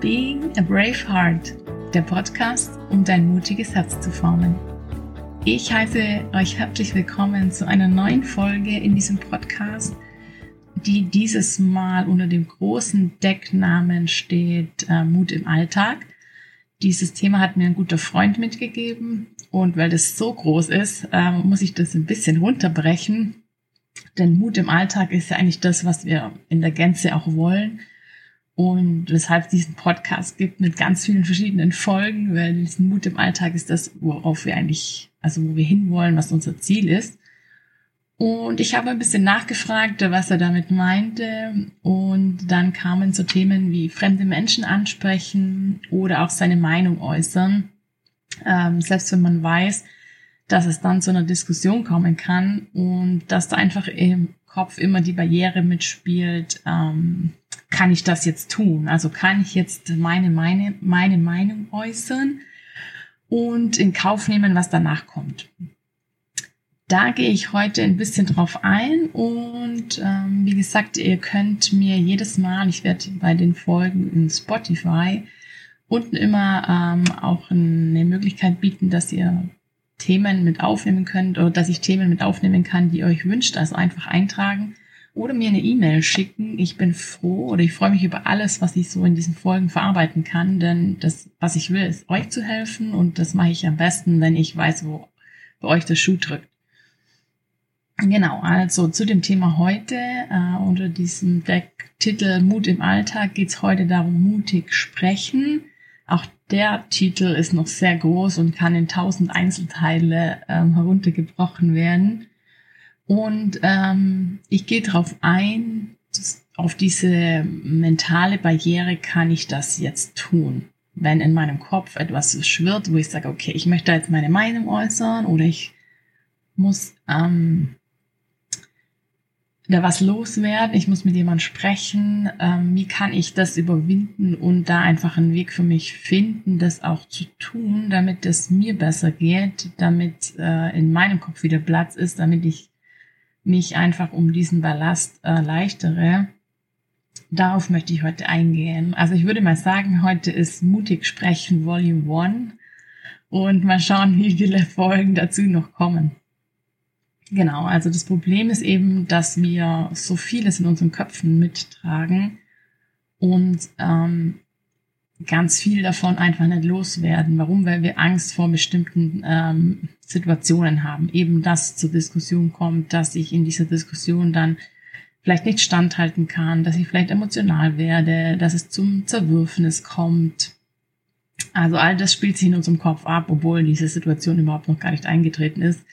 Being a Brave Heart, der Podcast, um dein mutiges Herz zu formen. Ich heiße euch herzlich willkommen zu einer neuen Folge in diesem Podcast, die dieses Mal unter dem großen Decknamen steht äh, Mut im Alltag. Dieses Thema hat mir ein guter Freund mitgegeben und weil das so groß ist, äh, muss ich das ein bisschen runterbrechen. Denn Mut im Alltag ist ja eigentlich das, was wir in der Gänze auch wollen und weshalb es diesen Podcast gibt mit ganz vielen verschiedenen Folgen, weil diesen Mut im Alltag ist das, worauf wir eigentlich, also wo wir hinwollen, was unser Ziel ist. Und ich habe ein bisschen nachgefragt, was er damit meinte. Und dann kamen so Themen wie fremde Menschen ansprechen oder auch seine Meinung äußern. Ähm, selbst wenn man weiß, dass es dann zu einer Diskussion kommen kann und dass da einfach im Kopf immer die Barriere mitspielt, ähm, kann ich das jetzt tun? Also kann ich jetzt meine, meine, meine Meinung äußern und in Kauf nehmen, was danach kommt? Da gehe ich heute ein bisschen drauf ein und ähm, wie gesagt, ihr könnt mir jedes Mal, ich werde bei den Folgen in Spotify unten immer ähm, auch eine Möglichkeit bieten, dass ihr Themen mit aufnehmen könnt oder dass ich Themen mit aufnehmen kann, die ihr euch wünscht, also einfach eintragen oder mir eine E-Mail schicken. Ich bin froh oder ich freue mich über alles, was ich so in diesen Folgen verarbeiten kann, denn das, was ich will, ist euch zu helfen und das mache ich am besten, wenn ich weiß, wo bei euch der Schuh drückt. Genau, also zu dem Thema heute äh, unter diesem Decktitel Mut im Alltag geht es heute darum, mutig sprechen. Auch der Titel ist noch sehr groß und kann in tausend Einzelteile ähm, heruntergebrochen werden. Und ähm, ich gehe darauf ein, auf diese mentale Barriere kann ich das jetzt tun. Wenn in meinem Kopf etwas schwirrt, wo ich sage, okay, ich möchte jetzt meine Meinung äußern oder ich muss ähm, da was loswerden, ich muss mit jemandem sprechen, ähm, wie kann ich das überwinden und da einfach einen Weg für mich finden, das auch zu tun, damit es mir besser geht, damit äh, in meinem Kopf wieder Platz ist, damit ich mich einfach um diesen Ballast erleichtere. Darauf möchte ich heute eingehen. Also ich würde mal sagen, heute ist Mutig Sprechen Volume 1 und mal schauen, wie viele Folgen dazu noch kommen. Genau, also das Problem ist eben, dass wir so vieles in unseren Köpfen mittragen und ähm, ganz viel davon einfach nicht loswerden. Warum? Weil wir Angst vor bestimmten ähm, Situationen haben. Eben dass zur Diskussion kommt, dass ich in dieser Diskussion dann vielleicht nicht standhalten kann, dass ich vielleicht emotional werde, dass es zum Zerwürfnis kommt. Also all das spielt sich in unserem Kopf ab, obwohl diese Situation überhaupt noch gar nicht eingetreten ist.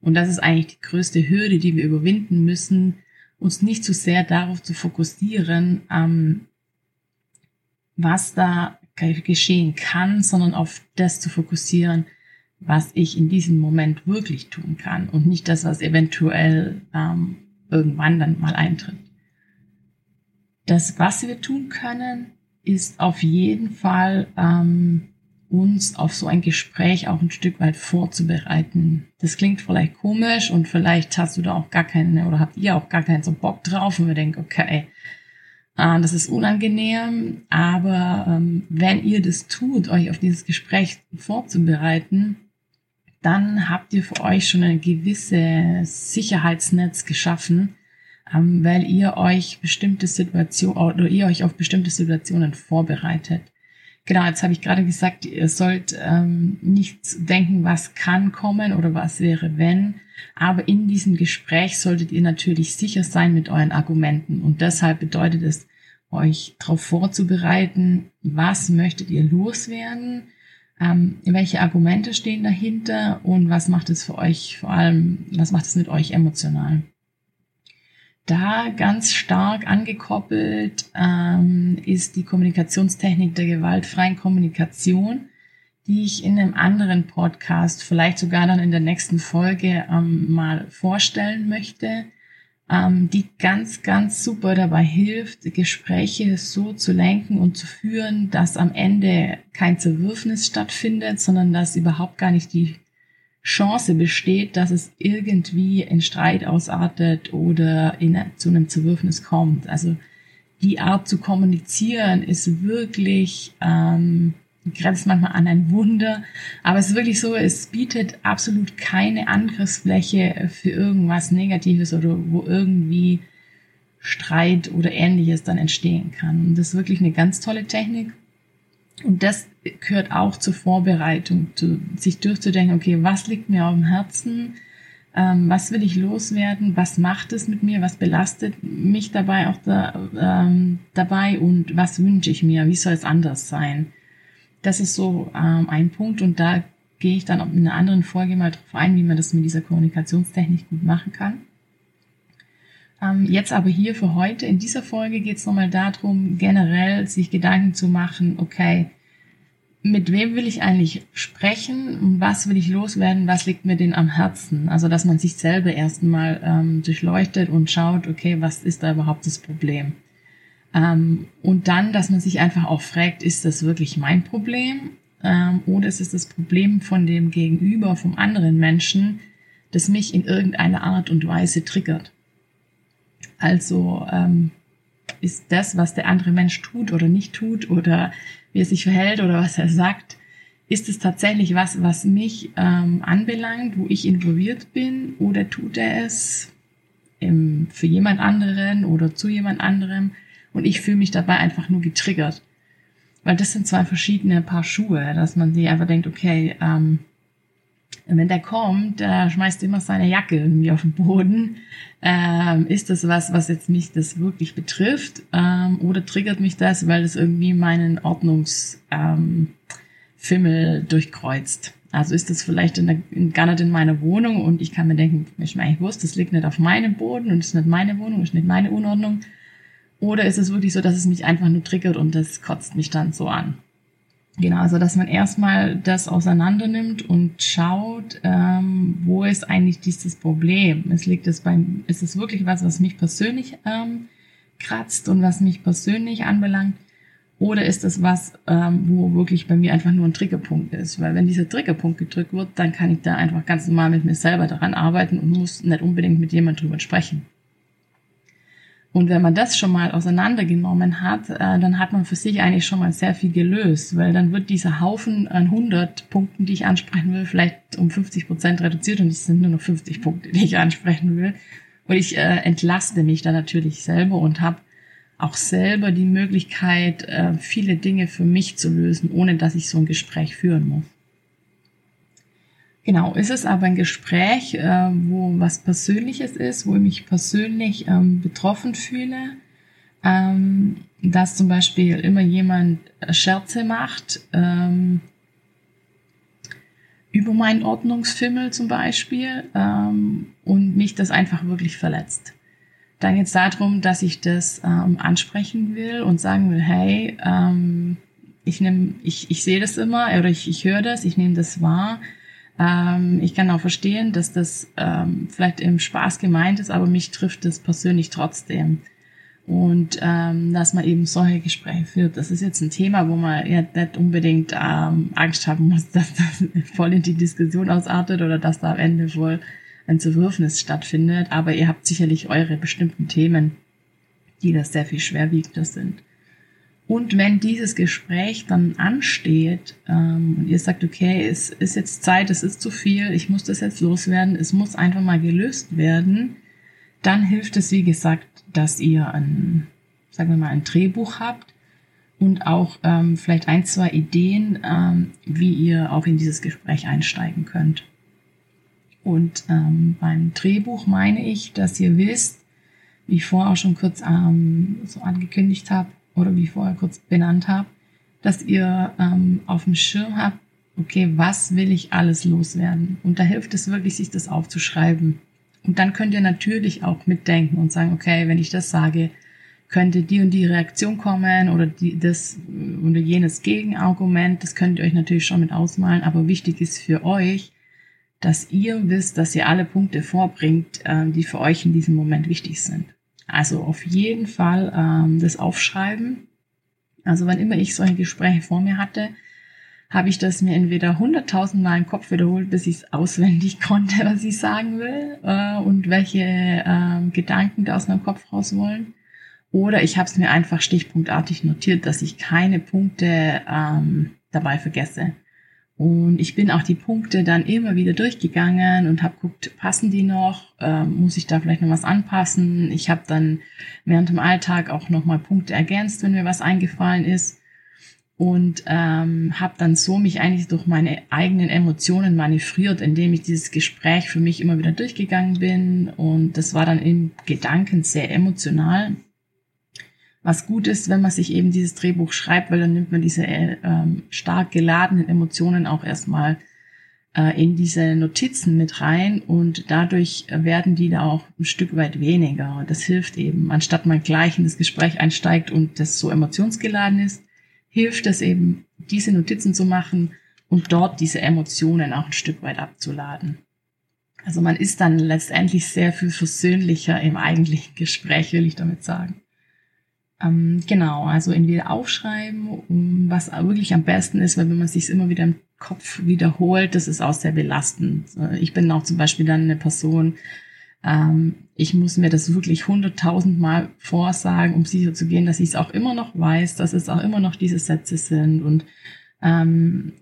Und das ist eigentlich die größte Hürde, die wir überwinden müssen, uns nicht zu sehr darauf zu fokussieren, ähm, was da geschehen kann, sondern auf das zu fokussieren, was ich in diesem Moment wirklich tun kann und nicht das, was eventuell ähm, irgendwann dann mal eintritt. Das, was wir tun können, ist auf jeden Fall ähm, uns auf so ein Gespräch auch ein Stück weit vorzubereiten. Das klingt vielleicht komisch und vielleicht hast du da auch gar keine oder habt ihr auch gar keinen so Bock drauf und wir denken, okay, das ist unangenehm, aber ähm, wenn ihr das tut, euch auf dieses Gespräch vorzubereiten, dann habt ihr für euch schon ein gewisses Sicherheitsnetz geschaffen, ähm, weil ihr euch bestimmte Situationen oder ihr euch auf bestimmte Situationen vorbereitet. Genau, jetzt habe ich gerade gesagt, ihr sollt ähm, nicht denken, was kann kommen oder was wäre, wenn. Aber in diesem Gespräch solltet ihr natürlich sicher sein mit euren Argumenten. Und deshalb bedeutet es, euch darauf vorzubereiten, was möchtet ihr loswerden, ähm, welche Argumente stehen dahinter und was macht es für euch vor allem, was macht es mit euch emotional da ganz stark angekoppelt ähm, ist die Kommunikationstechnik der gewaltfreien Kommunikation, die ich in einem anderen Podcast, vielleicht sogar dann in der nächsten Folge ähm, mal vorstellen möchte, ähm, die ganz, ganz super dabei hilft, Gespräche so zu lenken und zu führen, dass am Ende kein Zerwürfnis stattfindet, sondern dass überhaupt gar nicht die Chance besteht, dass es irgendwie in Streit ausartet oder in, zu einem Zerwürfnis kommt. Also die Art zu kommunizieren ist wirklich, ähm, grenzt manchmal an ein Wunder, aber es ist wirklich so, es bietet absolut keine Angriffsfläche für irgendwas Negatives oder wo irgendwie Streit oder ähnliches dann entstehen kann. Und das ist wirklich eine ganz tolle Technik. Und das gehört auch zur Vorbereitung, zu, sich durchzudenken, okay, was liegt mir auf dem Herzen? Ähm, was will ich loswerden? Was macht es mit mir? Was belastet mich dabei auch da, ähm, dabei? Und was wünsche ich mir? Wie soll es anders sein? Das ist so ähm, ein Punkt. Und da gehe ich dann in einer anderen Folge mal drauf ein, wie man das mit dieser Kommunikationstechnik gut machen kann. Ähm, jetzt aber hier für heute, in dieser Folge geht es nochmal darum, generell sich Gedanken zu machen, okay, mit wem will ich eigentlich sprechen was will ich loswerden, was liegt mir denn am Herzen? Also, dass man sich selber erstmal ähm, durchleuchtet und schaut, okay, was ist da überhaupt das Problem? Ähm, und dann, dass man sich einfach auch fragt, ist das wirklich mein Problem? Ähm, oder ist es das Problem von dem Gegenüber, vom anderen Menschen, das mich in irgendeiner Art und Weise triggert? Also ähm, ist das, was der andere Mensch tut oder nicht tut oder wie er sich verhält oder was er sagt, ist es tatsächlich was, was mich ähm, anbelangt, wo ich involviert bin oder tut er es im, für jemand anderen oder zu jemand anderem und ich fühle mich dabei einfach nur getriggert. Weil das sind zwei verschiedene Paar Schuhe, dass man sich einfach denkt, okay, ähm, wenn der kommt, der schmeißt immer seine Jacke irgendwie auf den Boden. Ähm, ist das was, was jetzt mich das wirklich betrifft? Ähm, oder triggert mich das, weil es irgendwie meinen Ordnungsfimmel ähm, durchkreuzt? Also ist das vielleicht in der, in, gar nicht in meiner Wohnung und ich kann mir denken, ich mir eigentlich das liegt nicht auf meinem Boden und ist nicht meine Wohnung, ist nicht meine Unordnung. Oder ist es wirklich so, dass es mich einfach nur triggert und das kotzt mich dann so an? Genau, also dass man erstmal das auseinander nimmt und schaut, ähm, wo ist eigentlich dieses Problem? Es liegt es beim, ist es wirklich was, was mich persönlich ähm, kratzt und was mich persönlich anbelangt? Oder ist es was, ähm, wo wirklich bei mir einfach nur ein Triggerpunkt ist? Weil wenn dieser Triggerpunkt gedrückt wird, dann kann ich da einfach ganz normal mit mir selber daran arbeiten und muss nicht unbedingt mit jemand drüber sprechen. Und wenn man das schon mal auseinandergenommen hat, äh, dann hat man für sich eigentlich schon mal sehr viel gelöst, weil dann wird dieser Haufen an 100 Punkten, die ich ansprechen will, vielleicht um 50 Prozent reduziert und es sind nur noch 50 Punkte, die ich ansprechen will. Und ich äh, entlaste mich dann natürlich selber und habe auch selber die Möglichkeit, äh, viele Dinge für mich zu lösen, ohne dass ich so ein Gespräch führen muss. Genau, ist es aber ein Gespräch, äh, wo was Persönliches ist, wo ich mich persönlich ähm, betroffen fühle, ähm, dass zum Beispiel immer jemand Scherze macht ähm, über meinen Ordnungsfimmel zum Beispiel ähm, und mich das einfach wirklich verletzt. Dann geht es darum, dass ich das ähm, ansprechen will und sagen will, hey, ähm, ich, nehm, ich, ich sehe das immer oder ich, ich höre das, ich nehme das wahr ähm, ich kann auch verstehen, dass das ähm, vielleicht im Spaß gemeint ist, aber mich trifft das persönlich trotzdem. Und ähm, dass man eben solche Gespräche führt. Das ist jetzt ein Thema, wo man ja nicht unbedingt ähm, Angst haben muss, dass das voll in die Diskussion ausartet oder dass da am Ende wohl ein Zerwürfnis stattfindet. Aber ihr habt sicherlich eure bestimmten Themen, die das sehr viel schwerwiegender sind. Und wenn dieses Gespräch dann ansteht ähm, und ihr sagt, okay, es ist jetzt Zeit, es ist zu viel, ich muss das jetzt loswerden, es muss einfach mal gelöst werden, dann hilft es, wie gesagt, dass ihr ein, sagen wir mal, ein Drehbuch habt und auch ähm, vielleicht ein, zwei Ideen, ähm, wie ihr auch in dieses Gespräch einsteigen könnt. Und ähm, beim Drehbuch meine ich, dass ihr wisst, wie ich vorher auch schon kurz ähm, so angekündigt habe, oder wie ich vorher kurz benannt habe, dass ihr ähm, auf dem Schirm habt, okay, was will ich alles loswerden? Und da hilft es wirklich, sich das aufzuschreiben. Und dann könnt ihr natürlich auch mitdenken und sagen, okay, wenn ich das sage, könnte die und die Reaktion kommen oder die, das oder jenes Gegenargument. Das könnt ihr euch natürlich schon mit ausmalen, aber wichtig ist für euch, dass ihr wisst, dass ihr alle Punkte vorbringt, äh, die für euch in diesem Moment wichtig sind. Also auf jeden Fall ähm, das Aufschreiben. Also wann immer ich solche Gespräche vor mir hatte, habe ich das mir entweder hunderttausend Mal im Kopf wiederholt, bis ich es auswendig konnte, was ich sagen will äh, und welche äh, Gedanken da aus meinem Kopf raus wollen. Oder ich habe es mir einfach stichpunktartig notiert, dass ich keine Punkte ähm, dabei vergesse. Und ich bin auch die Punkte dann immer wieder durchgegangen und habe guckt, passen die noch? Ähm, muss ich da vielleicht noch was anpassen? Ich habe dann während dem Alltag auch nochmal Punkte ergänzt, wenn mir was eingefallen ist. Und ähm, habe dann so mich eigentlich durch meine eigenen Emotionen manövriert, indem ich dieses Gespräch für mich immer wieder durchgegangen bin. Und das war dann in Gedanken sehr emotional was gut ist, wenn man sich eben dieses Drehbuch schreibt, weil dann nimmt man diese äh, stark geladenen Emotionen auch erstmal äh, in diese Notizen mit rein und dadurch werden die da auch ein Stück weit weniger. Das hilft eben, anstatt man gleich in das Gespräch einsteigt und das so emotionsgeladen ist, hilft es eben, diese Notizen zu machen und dort diese Emotionen auch ein Stück weit abzuladen. Also man ist dann letztendlich sehr viel versöhnlicher im eigentlichen Gespräch, will ich damit sagen. Ähm, genau, also entweder aufschreiben, was wirklich am besten ist, weil wenn man sich immer wieder im Kopf wiederholt, das ist auch sehr belastend. Ich bin auch zum Beispiel dann eine Person, ähm, ich muss mir das wirklich hunderttausendmal vorsagen, um sicher zu gehen, dass ich es auch immer noch weiß, dass es auch immer noch diese Sätze sind und ähm,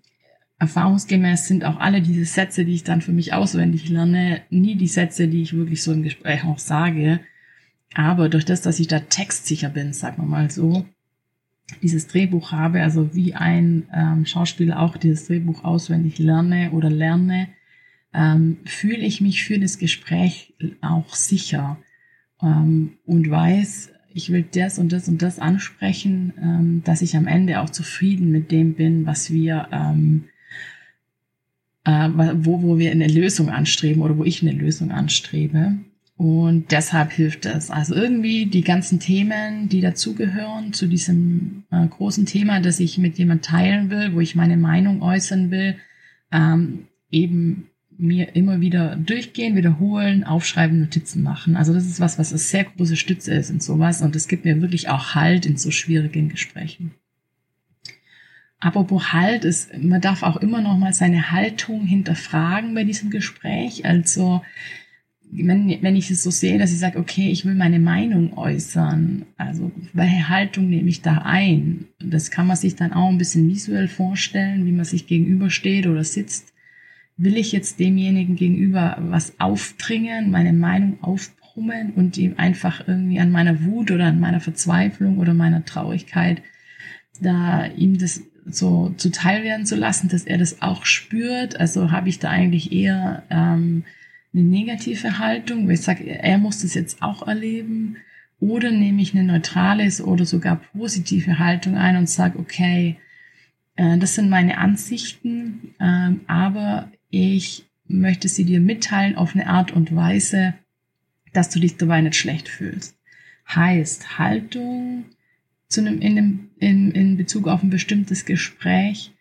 erfahrungsgemäß sind auch alle diese Sätze, die ich dann für mich auswendig lerne, nie die Sätze, die ich wirklich so im Gespräch auch sage. Aber durch das, dass ich da textsicher bin, sagen wir mal so, dieses Drehbuch habe, also wie ein ähm, Schauspieler auch dieses Drehbuch auswendig lerne oder lerne, ähm, fühle ich mich für das Gespräch auch sicher ähm, und weiß, ich will das und das und das ansprechen, ähm, dass ich am Ende auch zufrieden mit dem bin, was wir, ähm, äh, wo, wo wir eine Lösung anstreben oder wo ich eine Lösung anstrebe. Und deshalb hilft es. Also irgendwie die ganzen Themen, die dazugehören zu diesem äh, großen Thema, das ich mit jemand teilen will, wo ich meine Meinung äußern will, ähm, eben mir immer wieder durchgehen, wiederholen, aufschreiben, Notizen machen. Also das ist was, was eine sehr große Stütze ist in sowas und es gibt mir wirklich auch Halt in so schwierigen Gesprächen. Apropos Halt ist, man darf auch immer noch mal seine Haltung hinterfragen bei diesem Gespräch. Also wenn, wenn ich es so sehe, dass ich sage, okay, ich will meine Meinung äußern, also welche Haltung nehme ich da ein? Das kann man sich dann auch ein bisschen visuell vorstellen, wie man sich gegenübersteht oder sitzt. Will ich jetzt demjenigen gegenüber was aufdringen, meine Meinung aufbrummen und ihm einfach irgendwie an meiner Wut oder an meiner Verzweiflung oder meiner Traurigkeit da ihm das so zuteil werden zu lassen, dass er das auch spürt? Also habe ich da eigentlich eher ähm, eine negative Haltung, weil ich sage, er muss das jetzt auch erleben, oder nehme ich eine neutrale oder sogar positive Haltung ein und sage, okay, äh, das sind meine Ansichten, äh, aber ich möchte sie dir mitteilen auf eine Art und Weise, dass du dich dabei nicht schlecht fühlst. Heißt Haltung zu einem, in, einem, in, in Bezug auf ein bestimmtes Gespräch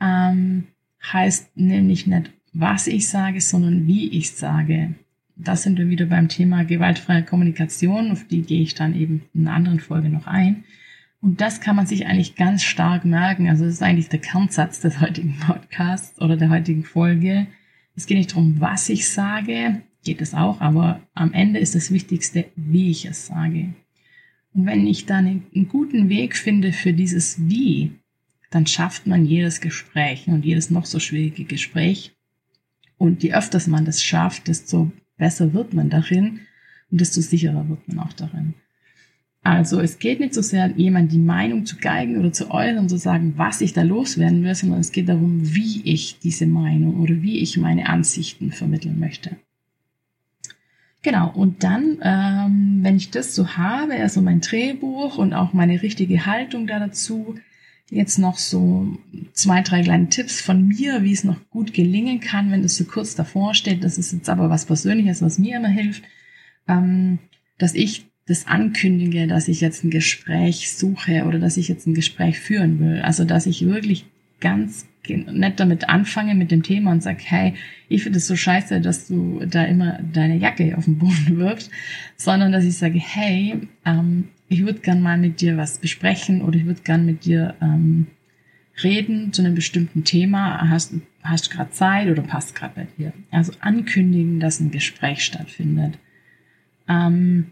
ähm, heißt nämlich nicht was ich sage, sondern wie ich sage. Das sind wir wieder beim Thema gewaltfreie Kommunikation, auf die gehe ich dann eben in einer anderen Folge noch ein. Und das kann man sich eigentlich ganz stark merken. Also das ist eigentlich der Kernsatz des heutigen Podcasts oder der heutigen Folge. Es geht nicht darum, was ich sage, geht es auch, aber am Ende ist das Wichtigste, wie ich es sage. Und wenn ich dann einen guten Weg finde für dieses Wie, dann schafft man jedes Gespräch und jedes noch so schwierige Gespräch und je öfters man das schafft, desto besser wird man darin und desto sicherer wird man auch darin. Also es geht nicht so sehr, jemand die Meinung zu geigen oder zu äußern, zu sagen, was ich da loswerden will, sondern es geht darum, wie ich diese Meinung oder wie ich meine Ansichten vermitteln möchte. Genau, und dann, ähm, wenn ich das so habe, also mein Drehbuch und auch meine richtige Haltung da dazu, Jetzt noch so zwei, drei kleine Tipps von mir, wie es noch gut gelingen kann, wenn es so kurz davor steht. Das ist jetzt aber was Persönliches, was mir immer hilft, ähm, dass ich das ankündige, dass ich jetzt ein Gespräch suche oder dass ich jetzt ein Gespräch führen will. Also, dass ich wirklich ganz nicht damit anfange mit dem Thema und sage, hey, ich finde es so scheiße, dass du da immer deine Jacke auf den Boden wirfst, sondern dass ich sage, hey, ähm, ich würde gern mal mit dir was besprechen oder ich würde gern mit dir ähm, reden zu einem bestimmten Thema. Hast, hast gerade Zeit oder passt gerade bei dir? Also ankündigen, dass ein Gespräch stattfindet. Ähm,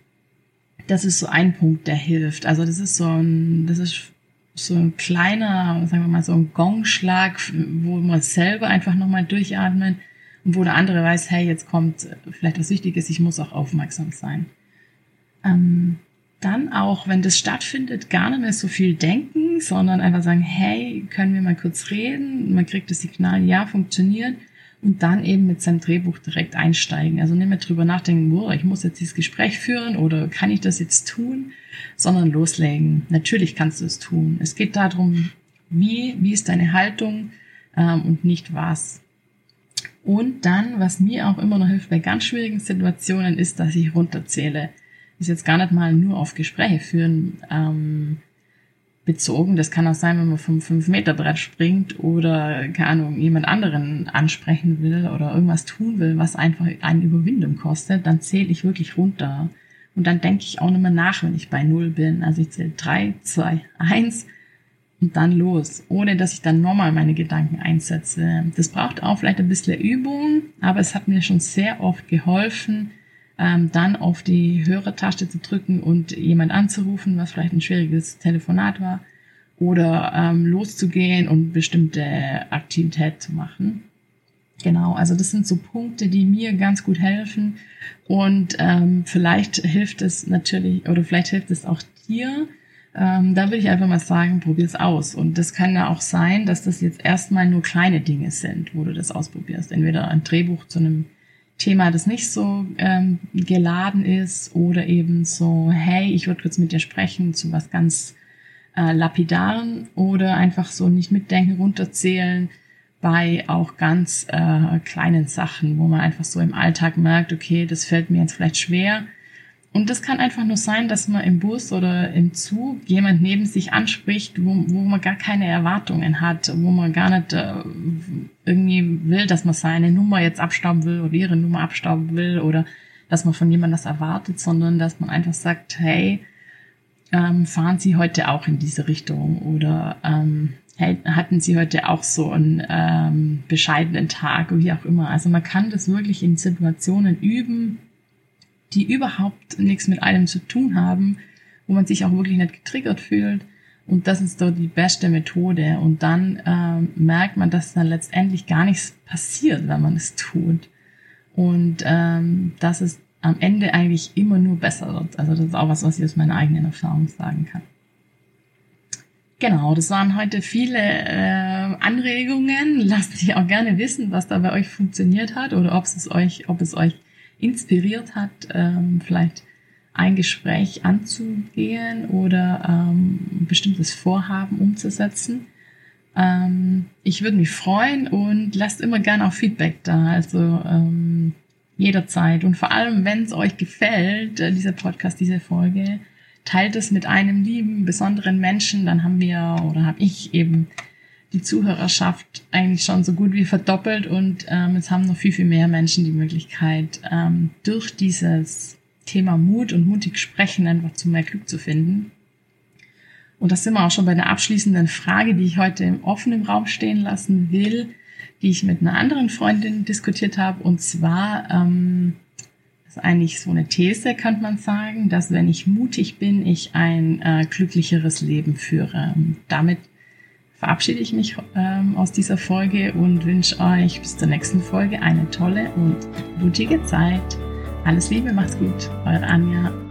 das ist so ein Punkt, der hilft. Also das ist so ein, das ist so ein kleiner, sagen wir mal, so ein Gongschlag, wo man selber einfach nochmal durchatmen und wo der andere weiß, hey, jetzt kommt vielleicht was Wichtiges, ich muss auch aufmerksam sein. Ähm, dann auch, wenn das stattfindet, gar nicht mehr so viel denken, sondern einfach sagen, hey, können wir mal kurz reden? Man kriegt das Signal, ja, funktioniert. Und dann eben mit seinem Drehbuch direkt einsteigen. Also nicht mehr drüber nachdenken, boah, ich muss jetzt dieses Gespräch führen oder kann ich das jetzt tun, sondern loslegen. Natürlich kannst du es tun. Es geht darum, wie, wie ist deine Haltung ähm, und nicht was. Und dann, was mir auch immer noch hilft bei ganz schwierigen Situationen, ist, dass ich runterzähle ist jetzt gar nicht mal nur auf Gespräche führen ähm, bezogen. Das kann auch sein, wenn man vom 5-Meter-Brett springt oder, keine Ahnung, jemand anderen ansprechen will oder irgendwas tun will, was einfach eine Überwindung kostet, dann zähle ich wirklich runter. Und dann denke ich auch nicht mehr nach, wenn ich bei Null bin. Also ich zähle 3, 2, 1 und dann los, ohne dass ich dann nochmal meine Gedanken einsetze. Das braucht auch vielleicht ein bisschen Übung, aber es hat mir schon sehr oft geholfen, ähm, dann auf die Hörertaste zu drücken und jemand anzurufen, was vielleicht ein schwieriges Telefonat war, oder ähm, loszugehen und bestimmte Aktivität zu machen. Genau, also das sind so Punkte, die mir ganz gut helfen und ähm, vielleicht hilft es natürlich oder vielleicht hilft es auch dir. Ähm, da will ich einfach mal sagen, probier es aus. Und das kann ja auch sein, dass das jetzt erstmal nur kleine Dinge sind, wo du das ausprobierst. Entweder ein Drehbuch zu einem Thema, das nicht so ähm, geladen ist oder eben so, hey, ich würde kurz mit dir sprechen zu was ganz äh, lapidaren oder einfach so nicht mitdenken, runterzählen bei auch ganz äh, kleinen Sachen, wo man einfach so im Alltag merkt, okay, das fällt mir jetzt vielleicht schwer, und das kann einfach nur sein, dass man im Bus oder im Zug jemand neben sich anspricht, wo, wo man gar keine Erwartungen hat, wo man gar nicht äh, irgendwie will, dass man seine Nummer jetzt abstauben will oder ihre Nummer abstauben will oder dass man von jemandem das erwartet, sondern dass man einfach sagt, hey, ähm, fahren Sie heute auch in diese Richtung oder ähm, hey, hatten Sie heute auch so einen ähm, bescheidenen Tag, wie auch immer. Also man kann das wirklich in Situationen üben, die überhaupt nichts mit einem zu tun haben, wo man sich auch wirklich nicht getriggert fühlt. Und das ist so die beste Methode. Und dann ähm, merkt man, dass dann letztendlich gar nichts passiert, wenn man es tut. Und ähm, dass es am Ende eigentlich immer nur besser wird. Also das ist auch was, was ich aus meiner eigenen Erfahrung sagen kann. Genau, das waren heute viele äh, Anregungen. Lasst mich auch gerne wissen, was da bei euch funktioniert hat oder ob es euch, ob es euch inspiriert hat, ähm, vielleicht ein Gespräch anzugehen oder ähm, ein bestimmtes Vorhaben umzusetzen. Ähm, ich würde mich freuen und lasst immer gerne auch Feedback da, also ähm, jederzeit. Und vor allem, wenn es euch gefällt, äh, dieser Podcast, diese Folge, teilt es mit einem lieben, besonderen Menschen, dann haben wir oder habe ich eben die Zuhörerschaft eigentlich schon so gut wie verdoppelt und ähm, es haben noch viel, viel mehr Menschen die Möglichkeit, ähm, durch dieses Thema Mut und mutig sprechen einfach zu mehr Glück zu finden. Und das sind wir auch schon bei der abschließenden Frage, die ich heute im offenen Raum stehen lassen will, die ich mit einer anderen Freundin diskutiert habe. Und zwar ähm, ist eigentlich so eine These, könnte man sagen, dass wenn ich mutig bin, ich ein äh, glücklicheres Leben führe. Damit verabschiede ich mich ähm, aus dieser Folge und wünsche euch bis zur nächsten Folge eine tolle und mutige Zeit. Alles Liebe, macht's gut, eure Anja.